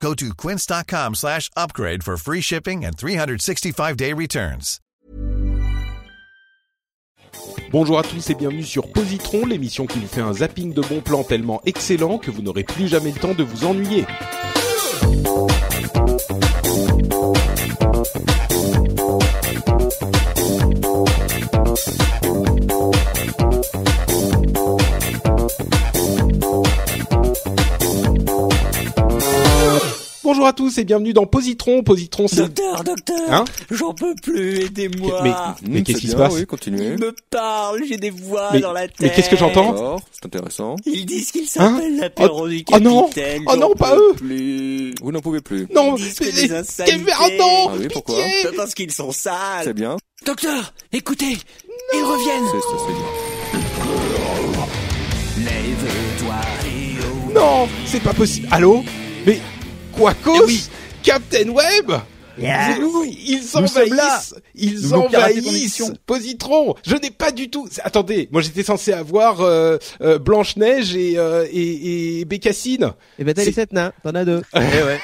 Go to quince.com slash upgrade for free shipping and 365-day returns. Bonjour à tous et bienvenue sur Positron, l'émission qui vous fait un zapping de bons plans tellement excellent que vous n'aurez plus jamais le temps de vous ennuyer. Bonjour à tous et bienvenue dans Positron. Positron, c'est... Docteur, docteur, Hein j'en peux plus, aidez-moi. Mais, mais Mmh, qu'est-ce c'est qui se passe Oui, continuez. Ils me parlent, j'ai des voix Mais- dans la tête. mais qu'est-ce que j'entends c'est intéressant. Ils disent qu'ils s'appellent l'apéro du Oh non capitaine. Oh non, pas eux plus. Vous n'en pouvez plus. Non, mais- des mais- insanités. oh non, Ah oui, pourquoi pitié C'est parce qu'ils sont sales. C'est bien. Docteur, écoutez, ils reviennent. C'est c'est- c'est bien. Lève-toi et oh. Non, c'est pas possible. Allô? Mais Quacos Eh oui. Captain Web. Nous, ils envahissent, ils Nous envahissent. Positron. Je n'ai pas du tout. Attendez, moi j'étais censé avoir euh, euh, Blanche Neige et, euh, et, et Bécassine. Et ben t'as les sept nains, t'en as deux. Eh ouais.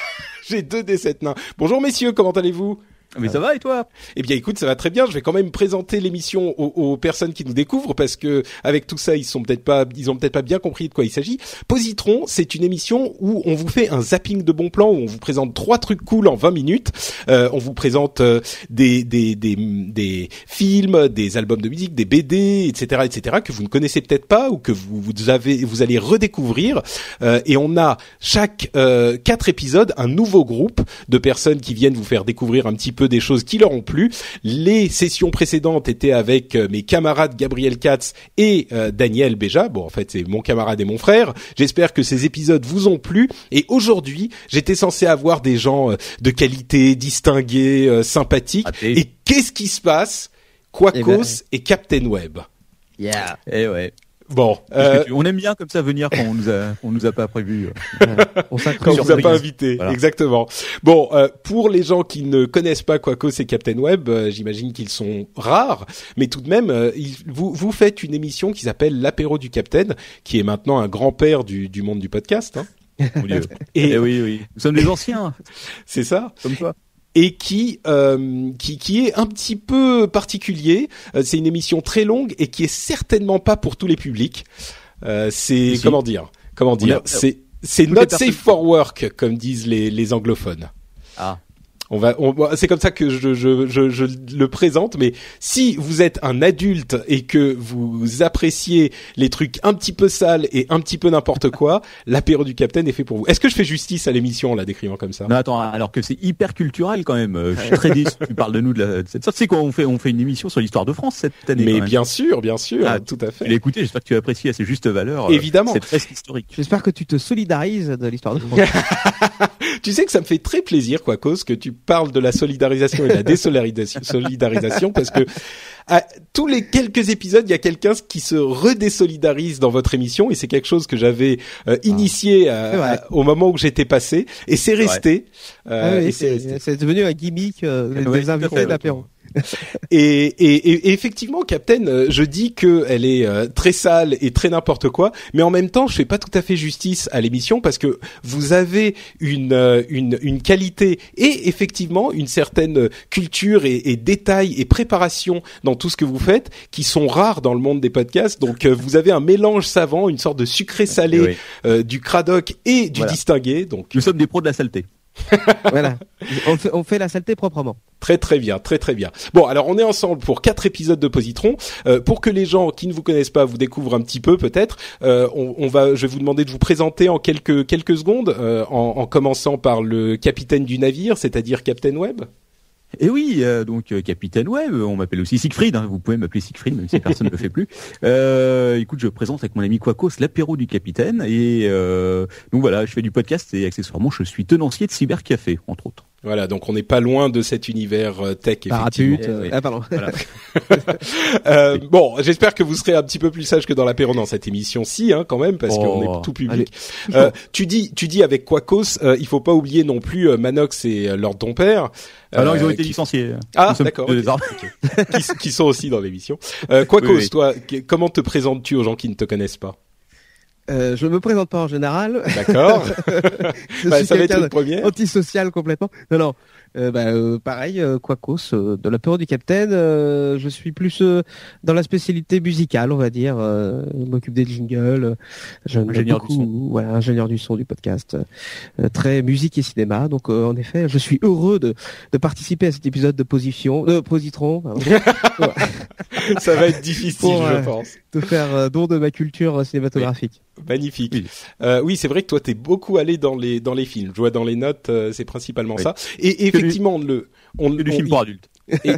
J'ai deux des sept nains. Bonjour messieurs, comment allez-vous? Mais ça va et toi? Eh bien, écoute, ça va très bien. Je vais quand même présenter l'émission aux, aux personnes qui nous découvrent parce que avec tout ça, ils sont peut-être pas, ils ont peut-être pas bien compris de quoi il s'agit. Positron, c'est une émission où on vous fait un zapping de bons plans où on vous présente trois trucs cool en 20 minutes. Euh, on vous présente euh, des, des des des films, des albums de musique, des BD, etc., etc. que vous ne connaissez peut-être pas ou que vous vous avez vous allez redécouvrir. Euh, et on a chaque euh, quatre épisodes un nouveau groupe de personnes qui viennent vous faire découvrir un petit peu des choses qui leur ont plu. Les sessions précédentes étaient avec euh, mes camarades Gabriel Katz et euh, Daniel Béja. Bon, en fait, c'est mon camarade et mon frère. J'espère que ces épisodes vous ont plu. Et aujourd'hui, j'étais censé avoir des gens euh, de qualité, distingués, sympathiques. Et qu'est-ce qui se passe? Quacos Eh ben. et Captain Web. Yeah. Eh ouais. Bon, euh, tu- on aime bien comme ça venir quand on nous a, on nous a pas prévu. On quand s'incruste. on vous a pas invité, Voilà. exactement. Bon, euh, pour les gens qui ne connaissent pas Quacos et Captain Web, euh, j'imagine qu'ils sont rares, mais tout de même, euh, ils- vous, vous faites une émission qui s'appelle l'apéro du Captain, qui est maintenant un grand-père du, du monde du podcast. Hein. Et Eh oui, oui. Nous sommes des anciens, c'est ça. comme toi. Et qui euh, qui qui est un petit peu particulier. Euh, c'est une émission très longue et qui est certainement pas pour tous les publics. Euh, c'est Si. comment dire Comment dire C'est c'est not safe for work comme disent les les anglophones. Ah. On va, on, bon, c'est comme ça que je, je, je, je le présente. Mais si vous êtes un adulte et que vous appréciez les trucs un petit peu sales et un petit peu n'importe quoi, l'apéro du Capitaine est fait pour vous. Est-ce que je fais justice à l'émission en la décrivant comme ça? Non, attends, alors que c'est hyper culturel quand même. Euh, Je suis très déçu. Tu parles de nous de, la, de cette sorte. Tu sais quoi, on fait, on fait une émission sur l'histoire de France cette année. Mais bien sûr, bien sûr, Ah, tout à fait. l'as écouté, j'espère que tu as apprécié à ses justes valeurs. euh, Évidemment. Cette fresque historique. J'espère que tu te solidarises de l'histoire de France. Tu sais que ça me fait très plaisir, quoi, cause que tu parles de la solidarisation et de la désolidarisation, solidarisation, parce que à tous les quelques épisodes, il y a quelqu'un qui se redésolidarise dans votre émission, et c'est quelque chose que j'avais euh, initié à- au moment où j'étais passé, et c'est resté. euh, Ah oui, c'est devenu un gimmick euh, Ouais, des invités de l'apéro. Et, et, et- effectivement, Captain, euh, je dis que elle est euh, très sale et très n'importe quoi, mais en même temps, je fais pas tout à fait justice à l'émission parce que vous avez une euh, une, une qualité et effectivement une certaine culture et, et détail et préparation dans tout ce que vous faites qui sont rares dans le monde des podcasts. Donc, vous avez un mélange savant, une sorte de sucré salé Eh oui. euh, du cradoc et du Voilà. distingué. Donc, Nous sommes des pros de la saleté. voilà. On fait, on fait la saleté proprement. Très très bien, très très bien. Bon, alors on est ensemble pour quatre épisodes de Positron. Euh, pour que les gens qui ne vous connaissent pas vous découvrent un petit peu, peut-être, euh, on, on va, je vais vous demander de vous présenter en quelques quelques secondes, euh, en, en commençant par le capitaine du navire, c'est-à-dire Captain Web. Et oui, euh, donc euh, Capitaine Web, on m'appelle aussi Siegfried, hein, vous pouvez m'appeler Siegfried, même si personne ne le fait plus. Euh, écoute, je présente avec mon ami Quacos l'apéro du Capitaine, et euh, donc voilà, je fais du podcast et accessoirement je suis tenancier de Cybercafé, entre autres. Voilà, donc on n'est pas loin de cet univers euh, tech effectivement. Parapute. euh, Oui. Ah pardon. Voilà. Euh, bon, j'espère que vous serez un petit peu plus sage que dans l'apéro dans cette émission-ci, hein, quand même, parce Oh. qu'on est tout public. Euh, tu dis, tu dis avec Quacos, euh, il faut pas oublier non plus euh, Manox et euh, Lord ton père. Alors ils ont euh, été qui- licenciés. Ah, d'accord, qui, qui sont aussi dans l'émission. Euh, Quacos, Oui, oui. toi, comment te présentes-tu aux gens qui ne te connaissent pas? Euh, je me présente pas en général. D'accord. Je Bah, suis ça va être quelqu'un une première. antisocial complètement. Non, non. Euh, bah, euh, pareil, euh, Quacos, euh, de l'apéro du Capitaine. euh, je suis plus euh, dans la spécialité musicale, on va dire. Euh, je m'occupe des jingles. euh, Ingénieur du beaucoup, voilà, ingénieur du son du podcast. euh, très musique et cinéma. Donc, euh, en effet, je suis heureux de, de participer à cet épisode de Position, de Positron, ça va être difficile, Pour, je pense. de faire euh, don de ma culture cinématographique. Magnifique. Oui. Euh, oui, c'est vrai que toi, t'es beaucoup allé dans les dans les films. Je vois dans les notes, euh, c'est principalement Oui. ça. Et, et Que du- effectivement, on le on, Que du on- film pour adultes. et,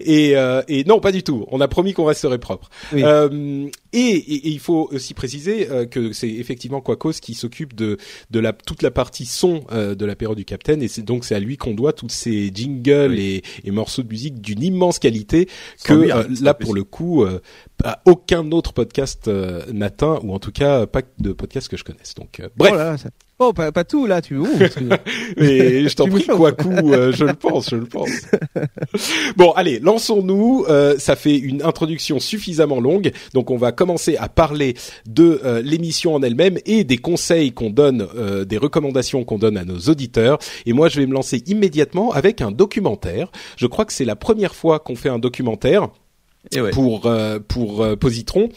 et, euh, et non, pas du tout. On a promis qu'on resterait propre. Oui. Euh, et, et- il faut aussi préciser euh, que c'est effectivement Quacos qui s'occupe de de la toute la partie son euh, de l'apéro du Capitaine, et c'est donc c'est à lui qu'on doit tous ces jingles et, et morceaux de musique d'une immense qualité que lui, hein, là pour le coup aucun autre podcast n'atteint ou en tout cas pas de podcast que je connaisse. Donc bref. Oh là là, ça- Oh, pas, pas tout là, tu ouh, tu- Mais je t'en prie, coup, euh, je le pense, je le pense. bon, allez, lançons-nous. Euh, ça fait une introduction suffisamment longue, donc on va commencer à parler de euh, l'émission en elle-même et des conseils qu'on donne, euh, des recommandations qu'on donne à nos auditeurs. Et moi, je vais me lancer immédiatement avec un documentaire. Je crois que c'est la première fois qu'on fait un documentaire Pour euh, pour euh, Positron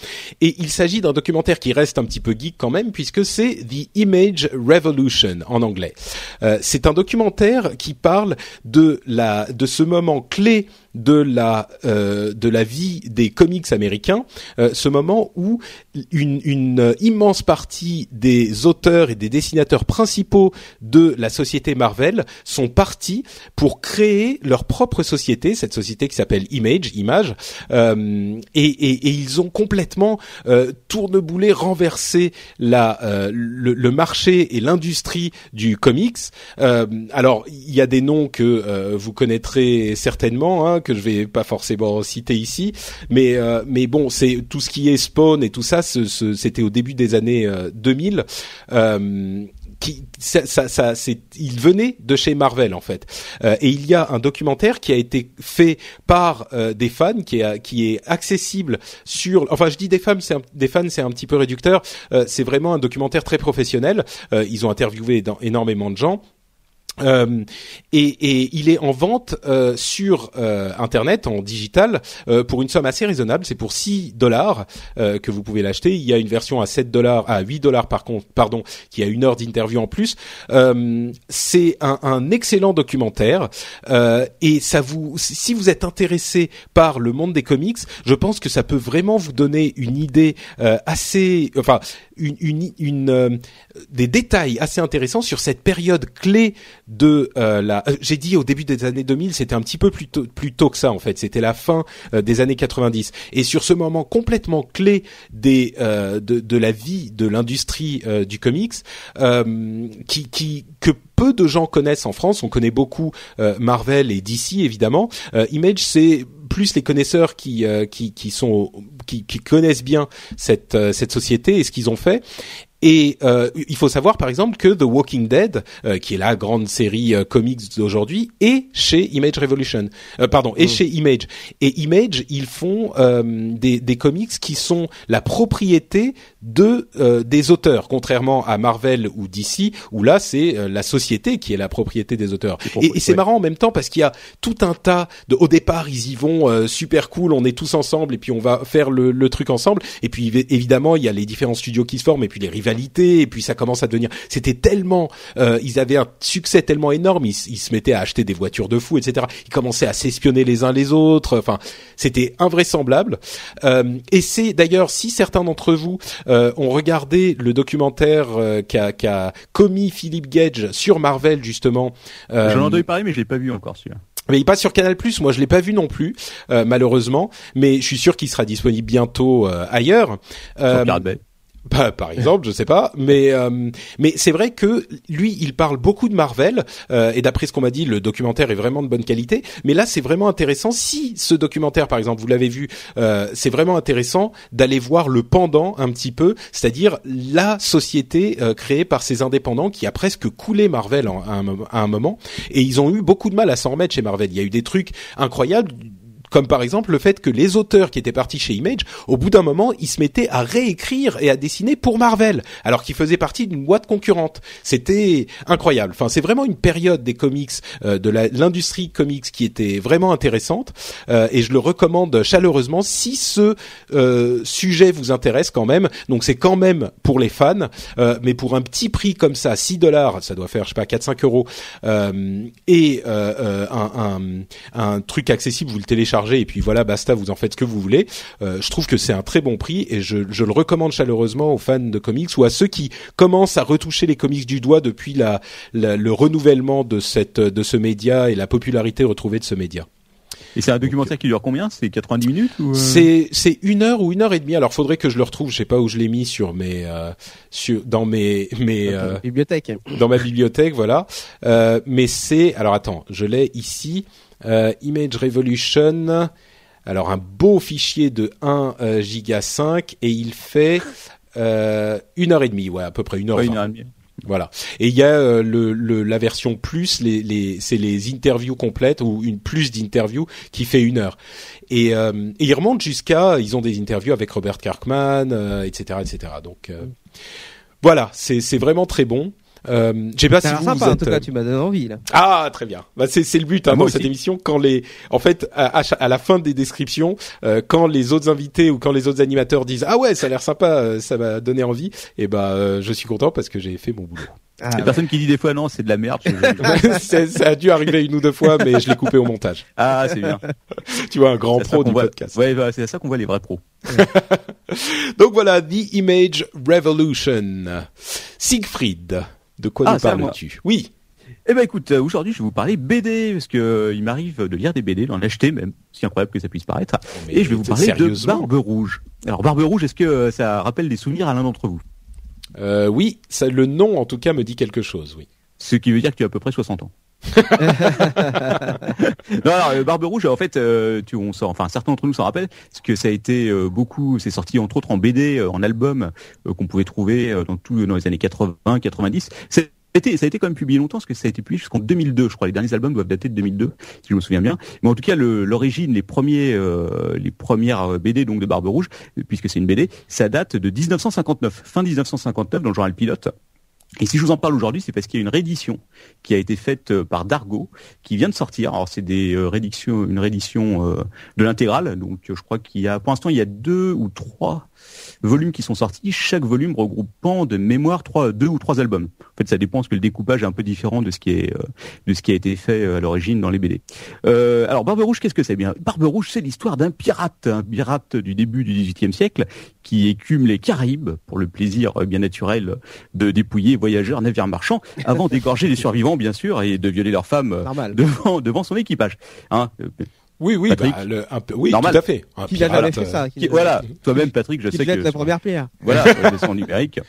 et il s'agit d'un documentaire qui reste un petit peu geek quand même puisque c'est The Image Revolution en anglais. Euh, c'est un documentaire qui parle de la de ce moment clé de la euh, de la vie des comics américains, euh, ce moment où une, une immense partie des auteurs et des dessinateurs principaux de la société Marvel sont partis pour créer leur propre société, cette société qui s'appelle Image, Image, euh, et, et, et ils ont complètement euh, tourneboulé, renversé la euh, le, le marché et l'industrie du comics. Euh, alors il y a des noms que vous connaîtrez certainement, hein, que je vais pas forcément citer ici, mais euh, mais bon c'est tout ce qui est Spawn et tout ça, c'était au début des années euh, 2000. Euh, qui, ça, ça, ça, il venait de chez Marvel en fait. Euh, et il y a un documentaire qui a été fait par euh, des fans, qui est, qui est accessible sur. Enfin, je dis des fans, c'est des fans, c'est un petit peu réducteur. Euh, c'est vraiment un documentaire très professionnel. Euh, ils ont interviewé dans- énormément de gens. Euh, et, et il est en vente euh, sur euh, internet en digital euh, pour une somme assez raisonnable. C'est pour 6 dollars euh, que vous pouvez l'acheter. Il y a une version à 7 dollars, à 8 dollars par contre, pardon, qui a une heure d'interview en plus. C'est un, un excellent documentaire et ça vous, si vous êtes intéressé par le monde des comics, je pense que ça peut vraiment vous donner une idée assez, enfin, une, une, une des détails assez intéressants sur cette période clé de euh, la. euh, J'ai dit au début des années 2000, c'était un petit peu plus tôt, plus tôt que ça en fait. C'était la fin euh, des années 90. Et sur ce moment complètement clé des euh, de, de la vie de l'industrie euh, du comics, qui, qui que peu de gens connaissent en France. On connaît beaucoup Marvel et DC évidemment. Image, c'est plus les connaisseurs qui qui qui sont qui, qui connaissent bien cette cette société et ce qu'ils ont fait. Et euh, il faut savoir par exemple que The Walking Dead, euh, qui est la grande série euh, comics d'aujourd'hui, est chez Image Revolution. Euh, pardon, est chez Image. Et Image, ils font euh, des, des comics qui sont la propriété de euh, des auteurs, contrairement à Marvel ou DC, où là c'est euh, la société qui est la propriété des auteurs. Et, c'est marrant en même temps parce qu'il y a tout un tas de. Au départ, ils y vont euh, super cool, on est tous ensemble et puis on va faire le, le truc ensemble. Et puis évi- évidemment, il y a les différents studios qui se forment et puis les rivalités et puis ça commence à devenir. C'était tellement, euh, ils avaient un succès tellement énorme, ils, ils se mettaient à acheter des voitures de fou, etc. Ils commençaient à s'espionner les uns les autres. Enfin, c'était invraisemblable. Euh, et c'est d'ailleurs si certains d'entre vous euh, ont regardé le documentaire euh, qu'a qu'a commis Philippe Gage sur Marvel justement. euh, J'en ai entendu parler, mais je l'ai pas vu encore celui-là. mais il passe sur Canal+. Moi, je l'ai pas vu non plus, euh, malheureusement. Mais je suis sûr qu'il sera disponible bientôt euh, ailleurs. Sur Euh, Pirate Bay. Bah, par exemple, je sais pas, mais euh, mais c'est vrai que lui, il parle beaucoup de Marvel euh, et d'après ce qu'on m'a dit, le documentaire est vraiment de bonne qualité. Mais là, c'est vraiment intéressant. Si ce documentaire, par exemple, vous l'avez vu, euh, c'est vraiment intéressant d'aller voir le pendant un petit peu, c'est-à-dire la société euh, créée par ces indépendants qui a presque coulé Marvel en- à, un, mom- à un moment. Et ils ont eu beaucoup de mal à s'en remettre chez Marvel. Il y a eu des trucs incroyables comme par exemple le fait que les auteurs qui étaient partis chez Image, au bout d'un moment, ils se mettaient à réécrire et à dessiner pour Marvel, alors qu'ils faisaient partie d'une boîte concurrente. C'était incroyable. Enfin, c'est vraiment une période des comics, euh, de l'industrie comics qui était vraiment intéressante, euh, et je le recommande chaleureusement si ce euh, sujet vous intéresse quand même. Donc c'est quand même pour les fans, euh, mais pour un petit prix comme ça, 6 dollars, ça doit faire je sais pas 4-5 euros, euh, et euh, un, un, un truc accessible, vous le téléchargez et puis voilà, basta, vous en faites ce que vous voulez. Euh, je trouve que c'est un très bon prix et je, je le recommande chaleureusement aux fans de comics ou à ceux qui commencent à retoucher les comics du doigt depuis la, la- le renouvellement de cette de ce média et la popularité retrouvée de ce média. Et c'est un documentaire qui dure combien? C'est 90 minutes ou euh? C'est c'est une heure ou une heure et demie. Alors faudrait que je le retrouve. Je sais pas où je l'ai mis sur mes euh, sur dans mes mes euh, Bibliothèque. dans ma bibliothèque, voilà. Euh, mais c'est alors attends, je l'ai ici. Euh, Image Revolution. Alors un beau fichier de 1 euh, giga 5 et il fait euh, une heure et demie, ouais, à peu près une heure. Ouais, une heure et demie. Voilà. Et il y a euh, le, le- la version plus, les, les, c'est les interviews complètes ou une plus d'interviews qui fait une heure. Et, et ils remontent jusqu'à, ils ont des interviews avec Robert Kirkman, etc., etc. Donc voilà, c'est vraiment très bon. Euh, je sais pas si vous, l'air vous sympa, en êtes, tout euh, cas, tu m'as donné envie, là. ah très bien. Bah, c'est c'est le but hein, moi dans cette émission quand les en fait à, à cha- à la fin des descriptions euh, quand les autres invités ou quand les autres animateurs disent ah ouais ça a l'air sympa euh, ça m'a donné envie et ben euh, je suis content parce que j'ai fait mon boulot. Ah, Il y a ouais. personne qui dit des fois non, c'est de la merde. je- C'est- ça a dû arriver une ou deux fois mais je l'ai coupé au montage. Ah, c'est bien. Tu vois un grand C'est pro du voit- podcast. Ouais, bah, c'est à ça qu'on voit les vrais pros. Donc voilà The Image Revolution. Siegfried, de quoi Ah, nous c'est parles-tu? Oui. Eh ben écoute, euh, aujourd'hui je vais vous parler BD parce que euh, il m'arrive de lire des BD, d'en acheter même, si incroyable que ça puisse paraître. Et je vais vous parler de Barbe Rouge. Alors Barbe Rouge, est-ce que euh, ça rappelle des souvenirs à l'un d'entre vous? Euh, oui, ça, le nom en tout cas me dit quelque chose. Oui. Ce qui veut dire que tu as à peu près 60 ans. non, alors, euh, Barbe Rouge, en fait, euh, tu, on s'en- enfin, certains d'entre nous s'en rappellent, parce que ça a été euh, beaucoup, c'est sorti entre autres en BD, euh, en album, euh, qu'on pouvait trouver euh, dans tout, dans les années 80, 90. Ça a été, ça a été quand même publié longtemps, parce que ça a été publié jusqu'en 2002, je crois. Les derniers albums doivent dater de 2002, si je me souviens bien. Mais en tout cas, l'origine, les premiers, euh, les premières euh, BD donc de Barbe Rouge, puisque c'est une BD, ça date de 1959, fin 1959, dans le journal Pilote. Et si je vous en parle aujourd'hui, c'est parce qu'il y a une réédition qui a été faite euh, par Dargo, qui vient de sortir. Alors c'est des une réédition de l'intégrale. Donc je crois qu'il y a, pour l'instant, il y a deux ou trois volumes qui sont sortis. Chaque volume regroupant de mémoire trois, deux ou trois albums. En fait, ça dépend parce que le découpage est un peu différent de ce qui est, euh, de ce qui a été fait euh, à l'origine dans les BD. Euh, alors Barbe Rouge, qu'est-ce que c'est bien? Barbe Rouge, c'est l'histoire d'un pirate, un pirate du début du XVIIIe siècle qui écume les Caraïbes pour le plaisir euh, bien naturel de dépouiller voyageurs, navires marchands, avant d'égorger les survivants, bien sûr, et de violer leurs femmes devant, devant son équipage. Hein Oui, oui, Patrick. bah, le- un peu, oui, Normal. tout à fait. Un Qui l'a pirate, fait ça qui qui- l'a- voilà, toi-même, Patrick, je sais que la première pierre. voilà, descend en numérique.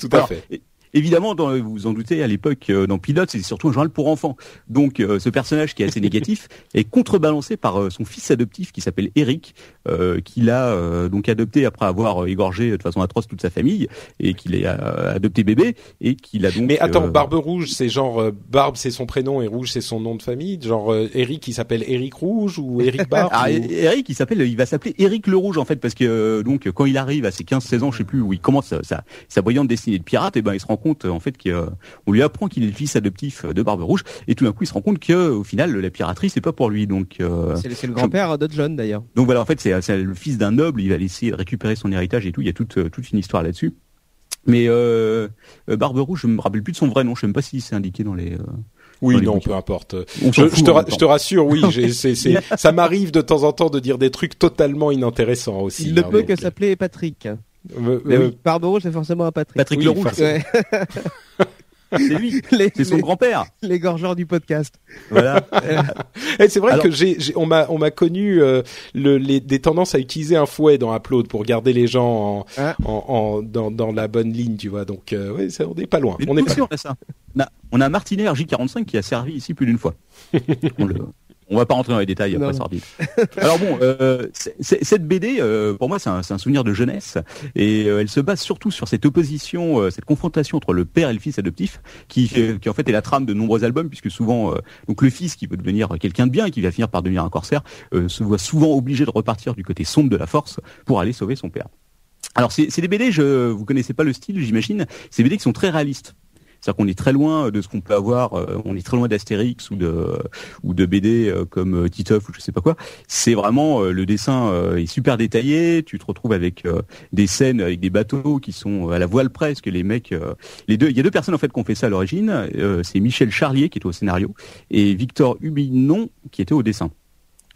Tout à Alors, fait. é- Évidemment, dans, vous vous en doutez, à l'époque, euh, dans Pilote, c'est surtout un journal pour enfants. Donc, euh, ce personnage qui est assez négatif est contrebalancé par euh, son fils adoptif qui s'appelle Eric, euh, qu'il a euh, donc adopté après avoir euh, égorgé de façon atroce toute sa famille et qu'il a euh, adopté bébé et qu'il a donc. Mais attends, Barbe Rouge, c'est genre euh, Barbe, c'est son prénom et Rouge, c'est son nom de famille? Genre euh, Eric, il s'appelle Eric Rouge ou Eric Barbe. Ah, ou- Eric, il s'appelle, il va s'appeler Eric le Rouge en fait parce que euh, donc quand il arrive à ses 15-16 ans, je sais plus où il commence sa, sa, sa brillante destinée de pirate, et ben il se rend compte euh, en fait qu'on lui apprend qu'il est le fils adoptif de Barbe Rouge et tout d'un coup il se rend compte que au final la piraterie c'est pas pour lui donc euh, C'est le- grand-père de John, d'ailleurs. donc voilà en fait c'est le fils d'un noble, il va essayer de récupérer son héritage et tout, il y a toute euh, toute une histoire là-dessus. Mais euh, euh, Barbe Rouge, je me rappelle plus de son vrai nom, je sais même pas si c'est indiqué dans les. euh, Oui, dans les non, bouquins. peu importe. Je, te, ra- je rassure, oui, ça m'arrive de temps en temps de dire des trucs totalement inintéressants aussi. Il ne hein, peut que s'appeler Patrick. Euh, Mais euh, oui. Barbe Rouge, c'est forcément un Patrick. Patrick oui, le Rouge. forcément. Ouais. C'est lui. C'est son grand-père. les gorgeurs du podcast. Voilà. Eh, c'est vrai Alors- que j'ai, j'ai- on m'a, on m'a connu euh, le, les, des tendances à utiliser un fouet dans Upload pour garder les gens en, en, en- dans, dans la bonne ligne, tu vois. Donc, euh, ouais, ça, on n'est pas loin. Mais On est pas aussi, on a ça. On a, on a un Martinet RJ45 qui a servi ici plus d'une fois. on, le, on va pas rentrer dans les détails après sortir. Alors bon, euh, cette BD, euh, pour moi, c'est un, souvenir de jeunesse et euh, elle se base surtout sur cette opposition, cette confrontation entre le père et le fils adoptif, qui, qui en fait est la trame de nombreux albums, puisque souvent, donc le fils qui veut devenir quelqu'un de bien, qui va finir par devenir un corsaire, se voit souvent obligé de repartir du côté sombre de la force pour aller sauver son père. Alors c'est c'est des BD, je, vous connaissez pas le style, j'imagine. C'est des BD qui sont très réalistes. C'est-à-dire qu'on est très loin de ce qu'on peut avoir, euh, on est très loin d'Astérix ou de ou de BD euh, comme euh, Titeuf ou je sais pas quoi. C'est vraiment euh, le dessin euh, est super détaillé. Tu te retrouves avec euh, des scènes avec des bateaux qui sont à la voile presque. Les mecs, euh, les deux, il y a deux personnes en fait qui ont fait ça à l'origine. Euh, c'est Michel Charlier qui était au scénario et Victor Hubinon qui était au dessin.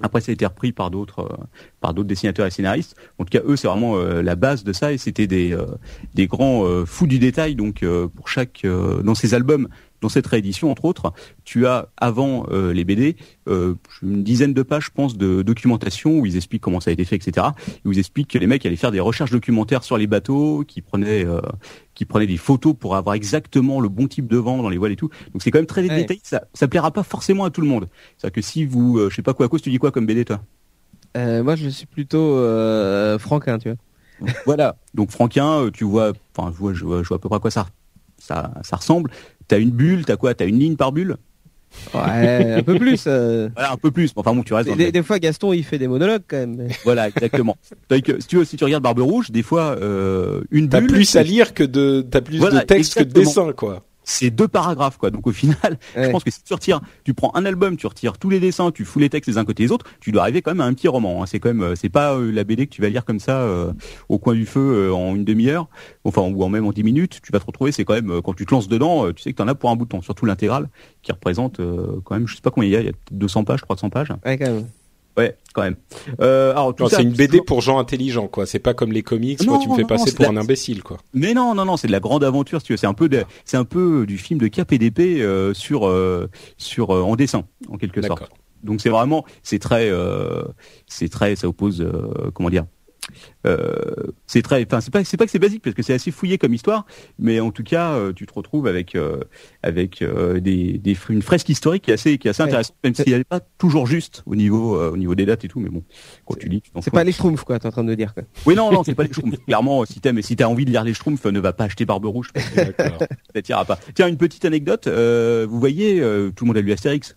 Après, ça a été repris par d'autres, euh, par d'autres dessinateurs et scénaristes. En tout cas, eux, c'est vraiment euh, la base de ça, et c'était des, euh, des grands fous du détail. Donc, pour chaque, dans ces albums, dans cette réédition, entre autres, tu as avant euh, les BD euh, une dizaine de pages, je pense, de documentation où ils expliquent comment ça a été fait, etc. Où ils expliquent que les mecs allaient faire des recherches documentaires sur les bateaux, qui prenaient, euh, qui prenaient des photos pour avoir exactement le bon type de vent dans les voiles et tout. Donc, c'est quand même très Ouais. détaillé. Ça, ça plaira pas forcément à tout le monde. C'est-à-dire que si vous, euh, je sais pas quoi, à cause, tu dis quoi comme BD, toi? Euh, moi, je suis plutôt euh, franquin, tu vois. Voilà. Donc Franquin, tu vois, enfin, je vois, je vois, je vois à peu près à quoi ça, ça, ça ressemble. T'as une bulle, t'as quoi T'as une ligne par bulle? Ouais, un peu plus. euh. Voilà, un peu plus. mais Enfin bon, tu restes dans le Des, des fois, Gaston, il fait des monologues quand même. mais- Voilà, exactement. Que, si tu veux, si tu regardes Barbe Rouge, des fois, euh, une T'as bulle, plus à lire que de, t'as plus Voilà, de texte que de dessin, quoi. C'est deux paragraphes, quoi. Donc au final, je pense que si tu retires, tu prends un album, tu retires tous les dessins, tu fous les textes les uns côté les autres, tu dois arriver quand même à un petit roman. hein. C'est quand même, euh, c'est pas euh, la BD que tu vas lire comme ça euh, au coin du feu euh, en une demi-heure, enfin ou en même en dix minutes. Tu vas te retrouver, c'est quand même euh, quand tu te lances dedans, tu sais que t'en as pour un bout de temps. Surtout l'intégrale qui représente euh, quand même, je sais pas combien il y a, il y a peut-être 200 pages, 300 pages. Ouais, quand même. Ouais, quand même. Euh, alors tout c'est une BD pour gens intelligents, quoi. C'est pas comme les comics, Non, moi, tu me fais non, passer pour la- un imbécile, quoi. Mais non, non, non, c'est de la grande aventure, si tu veux. C'est un peu, de- c'est un peu du film de Cap et d'épée euh, sur, euh, sur euh, en dessin, en quelque sorte. Donc c'est vraiment, c'est très, euh, c'est très, ça oppose, euh, comment dire, euh, c'est très, enfin c'est pas, c'est pas que c'est basique parce que c'est assez fouillé comme histoire, mais en tout cas euh, tu te retrouves avec, euh, avec euh, des, des, fr- une fresque historique qui est assez, qui est assez Ouais. intéressante, même si elle n'est pas toujours juste au niveau, euh, au niveau des dates et tout, mais bon, quand tu lis, tu t'en C'est pas les Schtroumpfs, quoi, t'es en train de me dire, quoi. Oui, non, non, c'est pas les Schtroumpfs. Clairement, si t'aimes, si t'as envie de lire les Schtroumpfs, ne va pas acheter Barbe Rouge. parce que D'accord. Ça t'ira pas. Tiens, une petite anecdote. euh, vous voyez, euh, tout le monde a lu Astérix?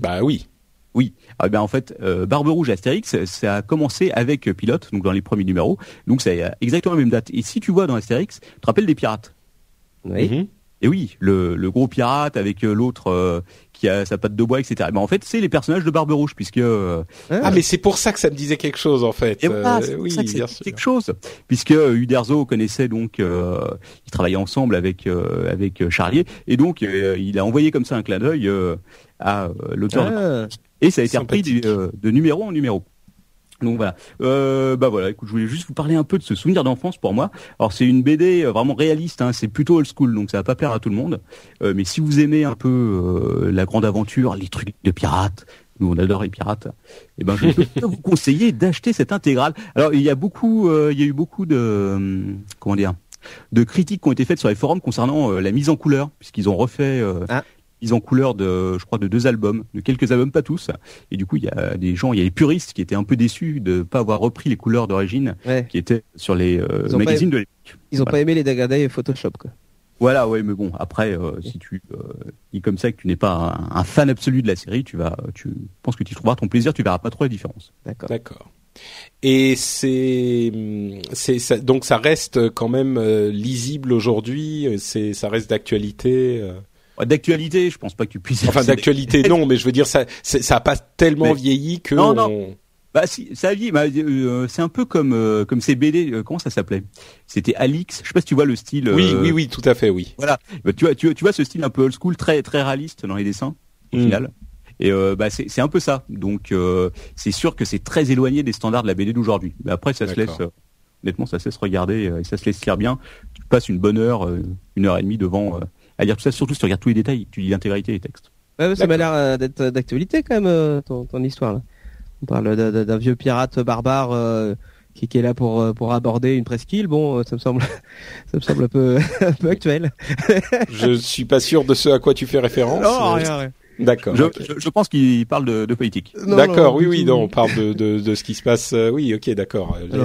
bah oui. Oui. Ah, ben en fait, euh, Barbe Rouge et Astérix, ça a commencé avec euh, Pilote, donc dans les premiers numéros. Donc c'est exactement la même date. Et si tu vois dans Astérix, tu te rappelles des pirates Oui. Et oui, le, le gros pirate avec euh, l'autre euh, qui a sa patte de bois, etc. Ben en fait, c'est les personnages de Barbe Rouge, puisque euh, Ah, mais c'est pour ça que ça me disait quelque chose, en fait. Et voilà, Euh, c'est oui, ça que c'est bien sûr. quelque chose. Puisque euh, Uderzo connaissait donc, euh, il travaillait ensemble avec euh, avec euh, Charlier, et donc euh, il a envoyé comme ça un clin d'œil euh, à euh, l'auteur. de- Ah, Et ça a été repris euh, de numéro en numéro. Donc voilà. Euh, bah voilà. Écoute, je voulais juste vous parler un peu de ce souvenir d'enfance pour moi. Alors c'est une BD euh, vraiment réaliste. Hein, c'est plutôt old school, donc ça va pas plaire à tout le monde. Euh, mais si vous aimez un peu euh, la grande aventure, les trucs de pirates, nous on adore les pirates. Eh ben je peux vous conseiller d'acheter cette intégrale. Alors il y a beaucoup, il y a eu beaucoup de euh, comment dire de critiques qui ont été faites sur les forums concernant la mise en couleur, puisqu'ils ont refait Ah. Mise en couleur de, je crois, de deux albums, de quelques albums, pas tous. Et du coup, il y a des gens, il y a les puristes qui étaient un peu déçus de pas avoir repris les couleurs d'origine ouais. qui étaient sur les euh, magazines de l'époque. Ils ont Voilà. pas aimé les dégradés et Photoshop, quoi. Voilà, ouais, mais bon, après, euh, si tu euh, dis comme ça que tu n'es pas un, un fan absolu de la série, tu vas, tu penses que tu trouveras ton plaisir, tu verras pas trop la différence. D'accord. D'accord. Et c'est, c'est donc ça reste quand même euh, lisible aujourd'hui. C'est, ça reste d'actualité. D'actualité, je pense pas que tu puisses. Enfin, d'actualité, non, mais je veux dire ça, ça a pas tellement Mais- vieilli que. Non, non. on- Bah si, ça a vieilli. Bah, euh, c'est un peu comme euh, comme ces BD. euh, comment ça s'appelait? C'était Alix. Je sais pas si tu vois le style. Oui, euh, oui, oui, tout à fait, oui. Voilà. Bah, tu vois, tu, vois- tu vois ce style un peu old school, très très réaliste dans les dessins au Mm. final. Et euh, bah c'est c'est un peu ça. Donc euh, c'est sûr que c'est très éloigné des standards de la BD d'aujourd'hui. Mais après ça se laisse, euh, honnêtement, ça se laisse regarder euh, et ça se laisse lire bien. Tu passes une bonne heure, euh, une heure et demie devant euh, à lire tout ça. Surtout si tu regardes tous les détails, tu lis l'intégralité des textes. Ouais, ça m'a D'accord. l'air euh, d'être d'actualité quand même euh, ton, ton histoire là. On parle d'un- vieux pirate barbare euh, qui, qui est là pour euh, pour aborder une presqu'île. Bon, euh, ça me semble ça me semble un peu un peu actuel. Je suis pas sûr de ce à quoi tu fais référence. Non, Euh, rien, rien. D'accord. Je, je, je pense qu'il parle de, de politique. D'accord, oui, oui, non, on parle de, de, de ce qui se passe. euh, oui, ok, d'accord. euh.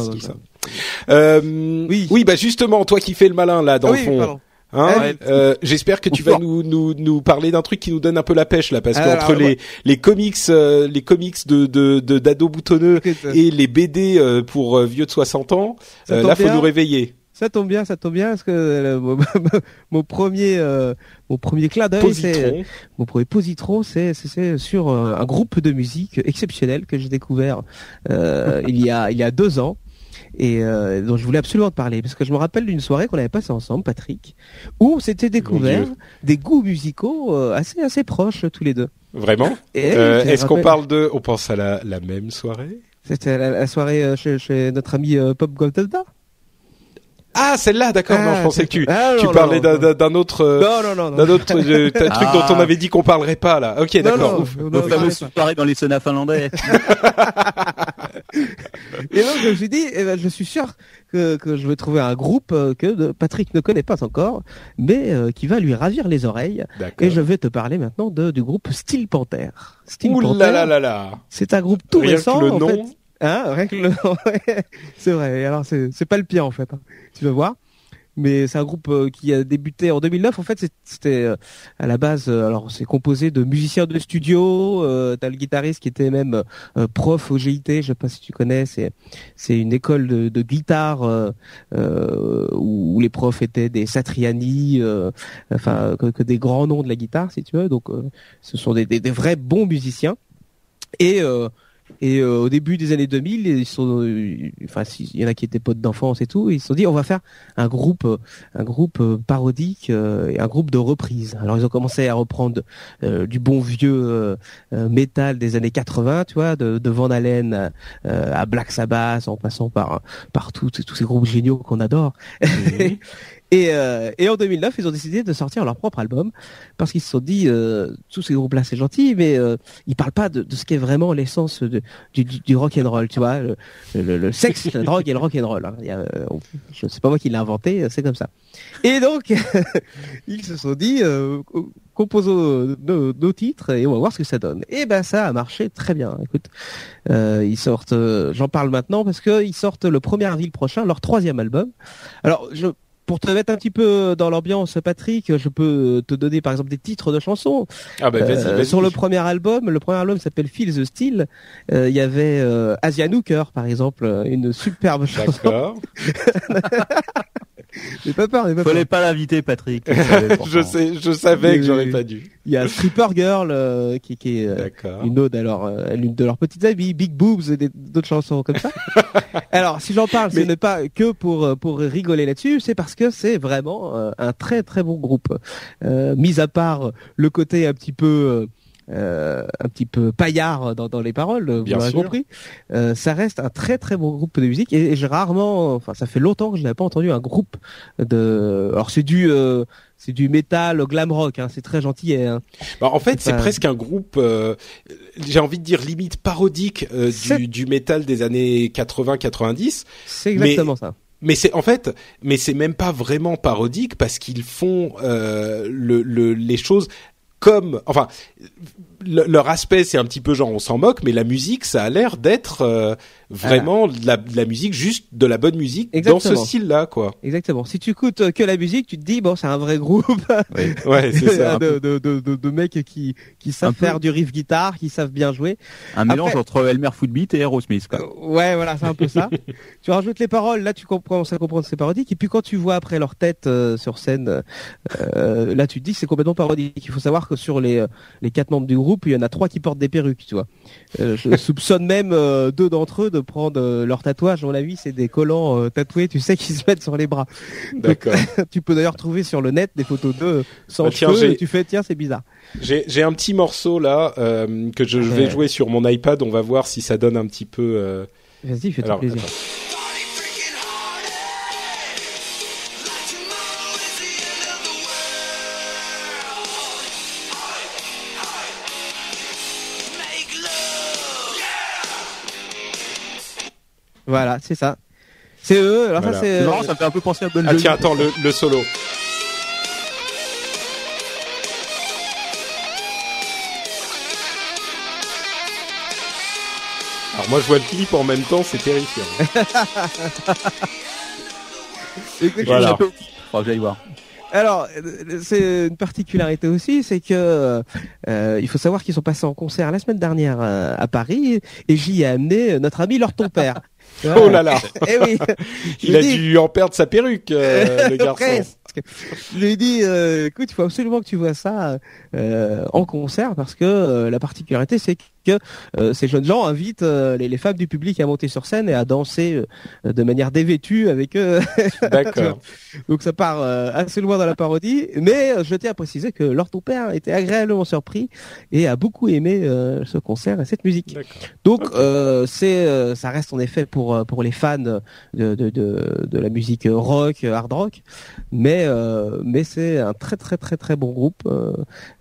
Euh, oui. Oui. bah justement, toi qui fais le malin là, dans Ah le oui, fond, pardon. Hein, Ouais. euh, j'espère que tu vas nous, nous nous parler d'un truc qui nous donne un peu la pêche là, parce qu'entre les ouais. les comics, euh, les comics de de de d'ado boutonneux et les BD euh, pour euh, vieux de 60 ans, euh, là faut bien. nous réveiller. Ça tombe bien, ça tombe bien parce que euh, mon, mon premier euh, mon premier clin d'œil c'est mon premier positron c'est c'est- c'est sur un groupe de musique exceptionnel que j'ai découvert euh, il y a il y a deux ans et euh, dont je voulais absolument te parler parce que je me rappelle d'une soirée qu'on avait passée ensemble Patrick où on s'était découvert des goûts musicaux euh, assez assez proches tous les deux. Vraiment? Et Euh, Est-ce qu'on parle de On pense à la la même soirée? C'était la, la soirée euh, chez, chez notre ami euh, Pop Goldada Ah, celle-là, d'accord. non, Ah, je pensais que tu Ah, non, tu parlais non, d'un autre. euh, non non non non d'un autre euh, truc dont on Ah. avait dit qu'on parlerait pas là. Ok, Non, d'accord. non, ouf. non, Nos fameuses soirées dans les saunas finlandais. Et donc je me suis dit, eh ben, je suis sûr que, que je vais trouver un groupe euh, que Patrick ne connaît pas encore, mais euh, qui va lui ravir les oreilles. D'accord. Et je vais te parler maintenant de, du groupe Steel Panther. Steel Ouh Panther, là là là là. c'est un groupe tout Rien que récent. le en nom. fait. Hein, rien que le nom, ouais. c'est vrai. Alors c'est pas le pire en fait. hein. Tu vas voir. Mais c'est un groupe euh, qui a débuté en 2009. En fait, c'était euh, à la base. euh, alors, c'est composé de musiciens de studio. Euh, T'as le guitariste qui était même euh, prof au GIT. Je sais pas si tu connais. C'est c'est une école de, guitare où, les profs étaient des Satriani, enfin que, des grands noms de la guitare, si tu veux. Donc, ce sont des, des, des vrais bons musiciens. Et et euh, au début des années 2000, ils sont, euh, enfin, il y en a qui étaient potes d'enfance et tout, ils se sont dit on va faire un groupe, euh, un groupe euh, parodique euh, et un groupe de reprises. Alors ils ont commencé à reprendre euh, du bon vieux métal des années 80, tu vois, de, de Van Halen à, euh, à Black Sabbath, en passant par par tous tous ces groupes géniaux qu'on adore. Et, euh, et en 2009, ils ont décidé de sortir leur propre album parce qu'ils se sont dit euh, tous ces groupes-là c'est gentil, mais euh, ils parlent pas de, de ce qu'est vraiment l'essence du, du, du rock and roll, tu vois, le, le, le sexe, la drogue et le rock and roll. Hein. Il y a, euh, on- je sais pas moi qui l'ai inventé, c'est comme ça. Et donc ils se sont dit euh, composons nos, nos titres et on va voir ce que ça donne. Et ben ça a marché très bien. Écoute, euh, ils sortent, euh, j'en parle maintenant parce que ils sortent le 1er avril prochain leur troisième album. Alors je pour te mettre un petit peu dans l'ambiance, Patrick, je peux te donner par exemple des titres de chansons. Ah bah vas-y, Euh, vas-y. sur le premier album, le premier album s'appelle Feel the Steel. Euh, Il y avait euh, Asia Nooker, par exemple, euh, une superbe chanson. D'accord. N'aie pas peur, n'aie pas peur. Fallait pas l'inviter, Patrick. je sais, je savais que j'aurais pas dû. Il y a Stripper Girl, euh, qui, qui est euh, une ode à leur, euh, l'une de leurs petites amies, Big Boobs et d'autres chansons comme ça. Alors, si j'en parle, ce Mais- n'est pas que pour euh, pour rigoler là-dessus, c'est parce que c'est vraiment euh, un très très bon groupe. Euh, mis à part le côté un petit peu un petit peu paillard dans, dans les paroles, vous sûr. compris. Euh, ça reste un très très bon groupe de musique et, et j'ai rarement, enfin ça fait longtemps que je n'avais pas entendu un groupe de. Alors c'est du euh, c'est du métal glam rock, hein, c'est très gentil. Hein. Bah, en fait, C'est pas- presque un groupe, euh, j'ai envie de dire limite parodique euh, du, du métal des années 80-90. C'est exactement ça. Mais c'est en fait, mais c'est même pas vraiment parodique parce qu'ils font euh, le, le, les choses comme, enfin, le- leur aspect c'est un petit peu genre on s'en moque, mais la musique ça a l'air d'être euh, vraiment de, la, de la musique juste de la bonne musique dans ce style-là quoi. Exactement. Si tu écoutes euh, que la musique, tu te dis bon, c'est un vrai groupe Ouais, c'est ça. de, de, de, de, de mecs qui qui savent Un peu. faire du riff guitare, qui savent bien jouer. Un mélange entre Elmer Footbeat et Aerosmith, quoi. Euh, ouais, voilà, c'est un peu ça. tu rajoutes les paroles, là tu comprends, ça comprendre c'est parodique. Et puis quand tu vois après leur tête euh, sur scène, euh, là tu te dis que c'est complètement parodique. Il faut savoir que sur les euh, les quatre membres du groupe, il y en a trois qui portent des perruques, tu vois. Euh, je soupçonne même euh, deux d'entre eux de prendre euh, leur tatouage. À mon avis, c'est des collants euh, tatoués, tu sais, qui se mettent sur les bras. D'accord. tu peux d'ailleurs trouver sur le net des photos d'eux sans Bah, tiens, cheveux. et tu fais tiens, c'est bizarre. J'ai j'ai un petit morceau là euh, que je vais Ouais. jouer sur mon iPad. On va voir si ça donne un petit peu. euh, Vas-y, fais-toi plaisir. attends. Voilà, c'est ça. C'est eux. Alors Voilà. ça, c'est. Marrant, ça me fait un peu penser à Bon Ah tiens, attends, le, le solo. Alors moi je vois le clip en même temps, c'est terrifiant. Voilà. Faudra que j'aille voir. Alors, euh, c'est une particularité aussi, c'est que euh, il faut savoir qu'ils sont passés en concert la semaine dernière euh, à Paris et j'y ai amené notre ami leur ton père. Oh là là, Eh oui. il a dû en perdre sa perruque, euh, le garçon. Presque. Je lui ai dit, euh, écoute, il faut absolument que tu vois ça euh, en concert parce que euh, la particularité, c'est que ces jeunes gens invitent les, les femmes du public à monter sur scène et à danser de manière dévêtue avec eux. D'accord. Donc ça part assez loin dans la parodie, mais je tiens à préciser que Lord ton père était agréablement surpris et a beaucoup aimé ce concert et cette musique. Donc c'est ça reste en effet pour pour les fans de de de, de la musique rock, hard rock, mais euh, mais c'est un très très très très bon groupe euh,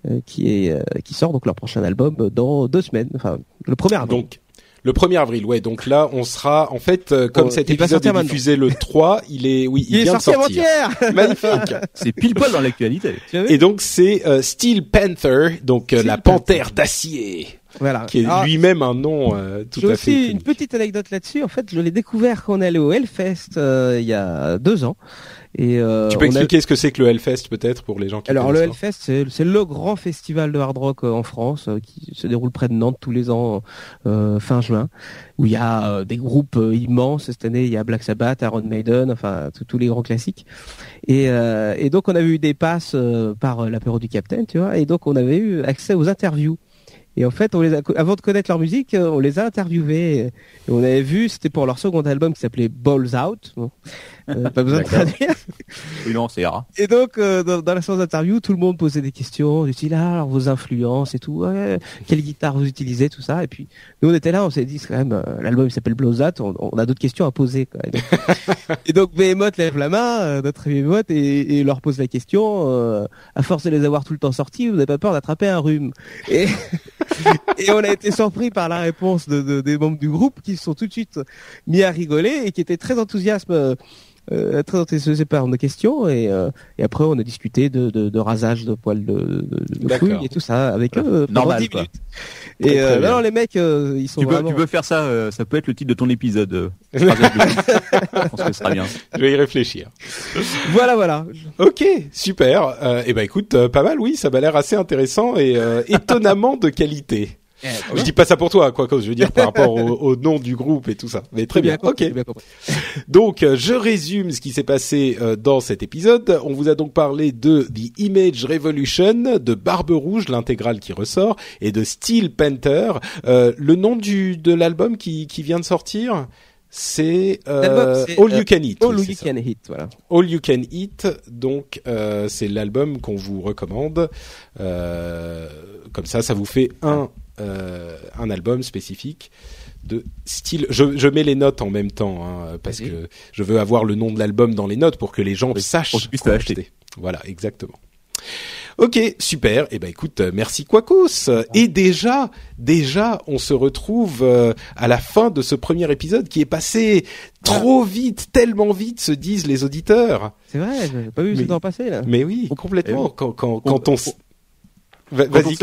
euh, qui est euh, qui sort donc leur prochain album dans deux semaines, enfin le premier avril. Donc le 1er avril, ouais. Donc là, on sera en fait euh, comme Oh, cet il va épisode sortir est maintenant. diffusé le 3, il est oui, il, il est vient de sorti sortir. avant-hier. Magnifique. C'est pile poil dans l'actualité. Et donc c'est euh, Steel Panther, donc euh, Steel la Panther. panthère d'acier, Voilà. qui est Alors, lui-même un nom euh, tout J'ai à aussi fait. une iconique. petite anecdote là-dessus. En fait, je l'ai découvert quand on est allé au Hellfest euh, il y a deux ans. Et euh, Tu peux a- expliquer ce que c'est que le Hellfest peut-être pour les gens qui Alors le Hellfest, c'est le grand festival de hard rock euh, en France euh, qui se déroule près de Nantes tous les ans euh, fin juin, où il y a euh, des groupes immenses. Cette année, il y a Black Sabbath, Iron Maiden, enfin tous- les grands classiques. Et, euh, et donc on avait eu des passes euh, par l'apéro du Capitaine, tu vois. Et donc on avait eu accès aux interviews. Et en fait, on les a, avant de connaître leur musique, on les a interviewés. Et, et on avait vu, c'était pour leur second album qui s'appelait Balls Out. Euh, pas besoin de traduire. Oui, non, c'est rare. Et donc, euh, dans, dans la séance d'interview, tout le monde posait des questions. Du style, ah, alors vos influences et tout. Ouais, quelle guitare vous utilisez, tout ça. Et puis, nous, on était là, on s'est dit, c'est quand même, euh, l'album il s'appelle Blowzat, on, on a d'autres questions à poser. Et donc, et donc, Behemoth lève la main, euh, notre Behemoth, et, et leur pose la question. euh, à force de les avoir tout le temps sortis, vous n'avez pas peur d'attraper un rhume et, et on a été surpris par la réponse de, de- des membres du groupe qui se sont tout de suite mis à rigoler et qui étaient très enthousiastes. Euh, très enthousiasmés par nos questions et, euh, et après on a discuté de, de, de rasage de poils de, de, fouilles et tout ça avec eux euh, pendant Normal, 10 quoi. Très, Et très non, les mecs euh, ils sont Tu peux, vraiment... tu peux faire ça, euh, ça peut être le titre de ton épisode. euh. Je pense que ce sera bien. Je vais y réfléchir. voilà voilà Ok, super. Euh, et ben écoute, euh, pas mal, oui, ça m'a l'air assez intéressant et euh, étonnamment de qualité. Je dis pas ça pour toi, quoi que je veux dire par rapport au, au nom du groupe et tout ça. Mais très bien. Ok. bien. Donc, euh, je résume ce qui s'est passé euh, dans cet épisode. On vous a donc parlé de The Image Revolution, de Barbe Rouge, l'intégrale qui ressort, et de Steel Panther. Euh, le nom du de l'album qui, qui vient de sortir, c'est euh, All You Can Eat. All oui, You. Can Hit voilà All You Can Eat. Donc, euh, c'est l'album qu'on vous recommande. Euh, comme ça, ça vous fait un euh, un album spécifique de style. Je, je mets les notes en même temps hein, parce que je veux avoir le nom de l'album dans les notes pour que les gens Oui, sachent l'acheter. acheter. Voilà, exactement. Ok, super. Eh ben écoute, euh, merci Quacos. Et déjà, déjà, on se retrouve euh, à la fin de ce premier épisode qui est passé trop vite, tellement vite, se disent les auditeurs. c'est vrai j'ai pas vu Mais- ce temps passer là Mais oui, complètement. Quand, quand, On- quand on, on, vas-y,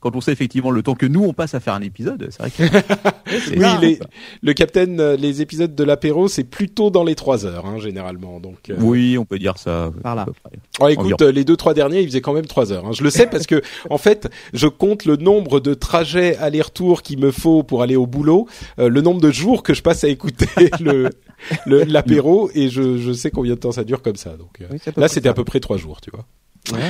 quand on sait effectivement le temps que nous on passe à faire un épisode, c'est vrai que c'est Oui, rare, les, le Captain, euh, les épisodes de l'apéro, c'est plutôt dans les trois heures, hein, généralement. Donc, euh, Oui, on peut dire ça. Par là. Oh, écoute, Environ. euh, les deux trois derniers, ils faisaient quand même trois heures. hein. Je le sais parce que en fait, je compte le nombre de trajets aller-retour qu'il me faut pour aller au boulot, euh, le nombre de jours que je passe à écouter le le- l'apéro, et je, je sais combien de temps ça dure comme ça. Donc euh, Oui, c'est à peu là, près c'était ça. à peu près trois jours, tu vois. Ouais.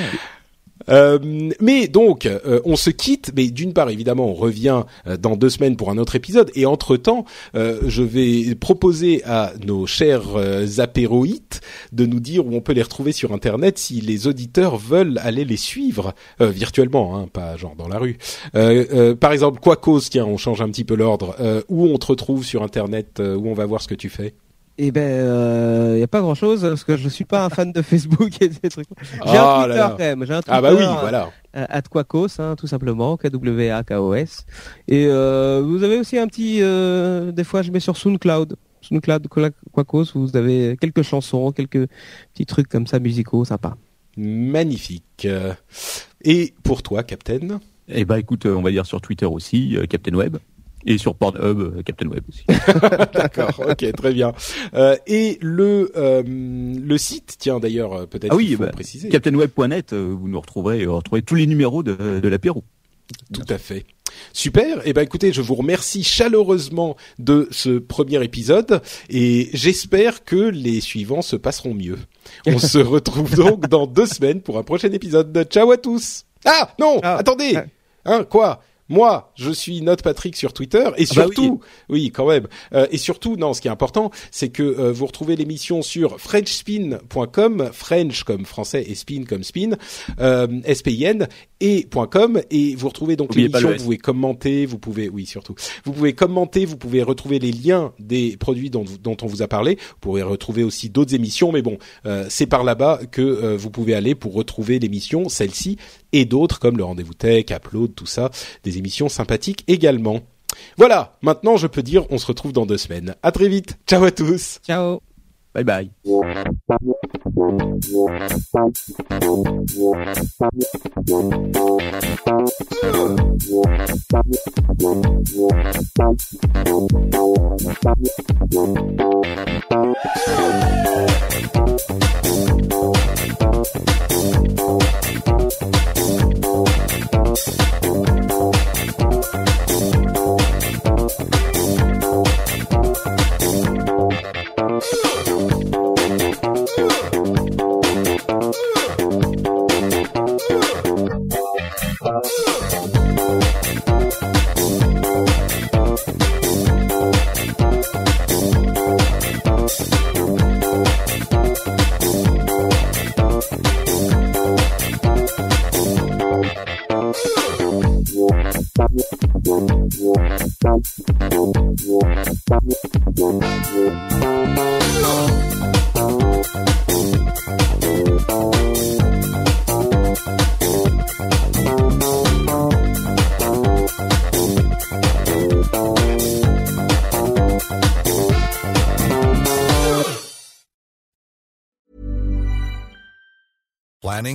Euh, mais donc, euh, on se quitte. Mais d'une part, évidemment, on revient euh, dans deux semaines pour un autre épisode. Et entre temps, je vais proposer à nos chers euh, apéroïtes de nous dire où on peut les retrouver sur Internet si les auditeurs veulent aller les suivre euh, virtuellement, hein, pas genre dans la rue. Euh, euh, par exemple, Quacos, tiens, on change un petit peu l'ordre. Euh, où on te retrouve sur Internet euh, Où on va voir ce que tu fais? Et ben, il n'y a pas grand chose parce que je suis pas un fan de Facebook et des trucs. J'ai Ah un là Twitter là. quand même. J'ai un Twitter. Ah bah oui, voilà. euh, at Quacos, hein, tout simplement, K-W-A-K-O-S. Et euh, vous avez aussi un petit, euh, des fois je mets sur SoundCloud. SoundCloud Quacos, vous avez quelques chansons, quelques petits trucs comme ça musicaux, sympa. Magnifique. Euh, Et pour toi, Captain? Eh ben écoute, euh, on va dire sur Twitter aussi, euh, Captain Web. Et sur Pornhub, euh, Captain Web aussi. D'accord, ok, très bien. Euh, et le euh, le site, tiens d'ailleurs, euh, peut-être Ah oui, faut bah, préciser. CaptainWeb.net, euh, vous nous retrouverez, euh, retrouverez tous les numéros de, de l'apéro. Tout à fait. Super. Eh ben écoutez, je vous remercie chaleureusement de ce premier épisode et j'espère que les suivants se passeront mieux. On se retrouve donc dans deux semaines pour un prochain épisode. Ciao à tous. Ah non, Ah. attendez. Hein quoi? Moi, je suis Note Patrick sur Twitter et Ah bah oui. surtout, oui. quand même, Euh, et surtout, non, ce qui est important, c'est que euh, vous retrouvez l'émission sur frenchspin.com, French comme français et spin comme spin, euh, S-P-I-N et .com et vous retrouvez donc l'émission, vous pouvez commenter, vous pouvez, oui surtout, vous pouvez commenter, vous pouvez retrouver les liens des produits dont, dont on vous a parlé, vous pourrez retrouver aussi d'autres émissions, mais bon, euh, c'est par là-bas que euh, vous pouvez aller pour retrouver l'émission, celle-ci et d'autres comme le rendez-vous tech, Upload, tout ça, des émissions sympathiques également. Voilà, maintenant je peux dire on se retrouve dans deux semaines. À très vite, ciao à tous Ciao. Bye bye.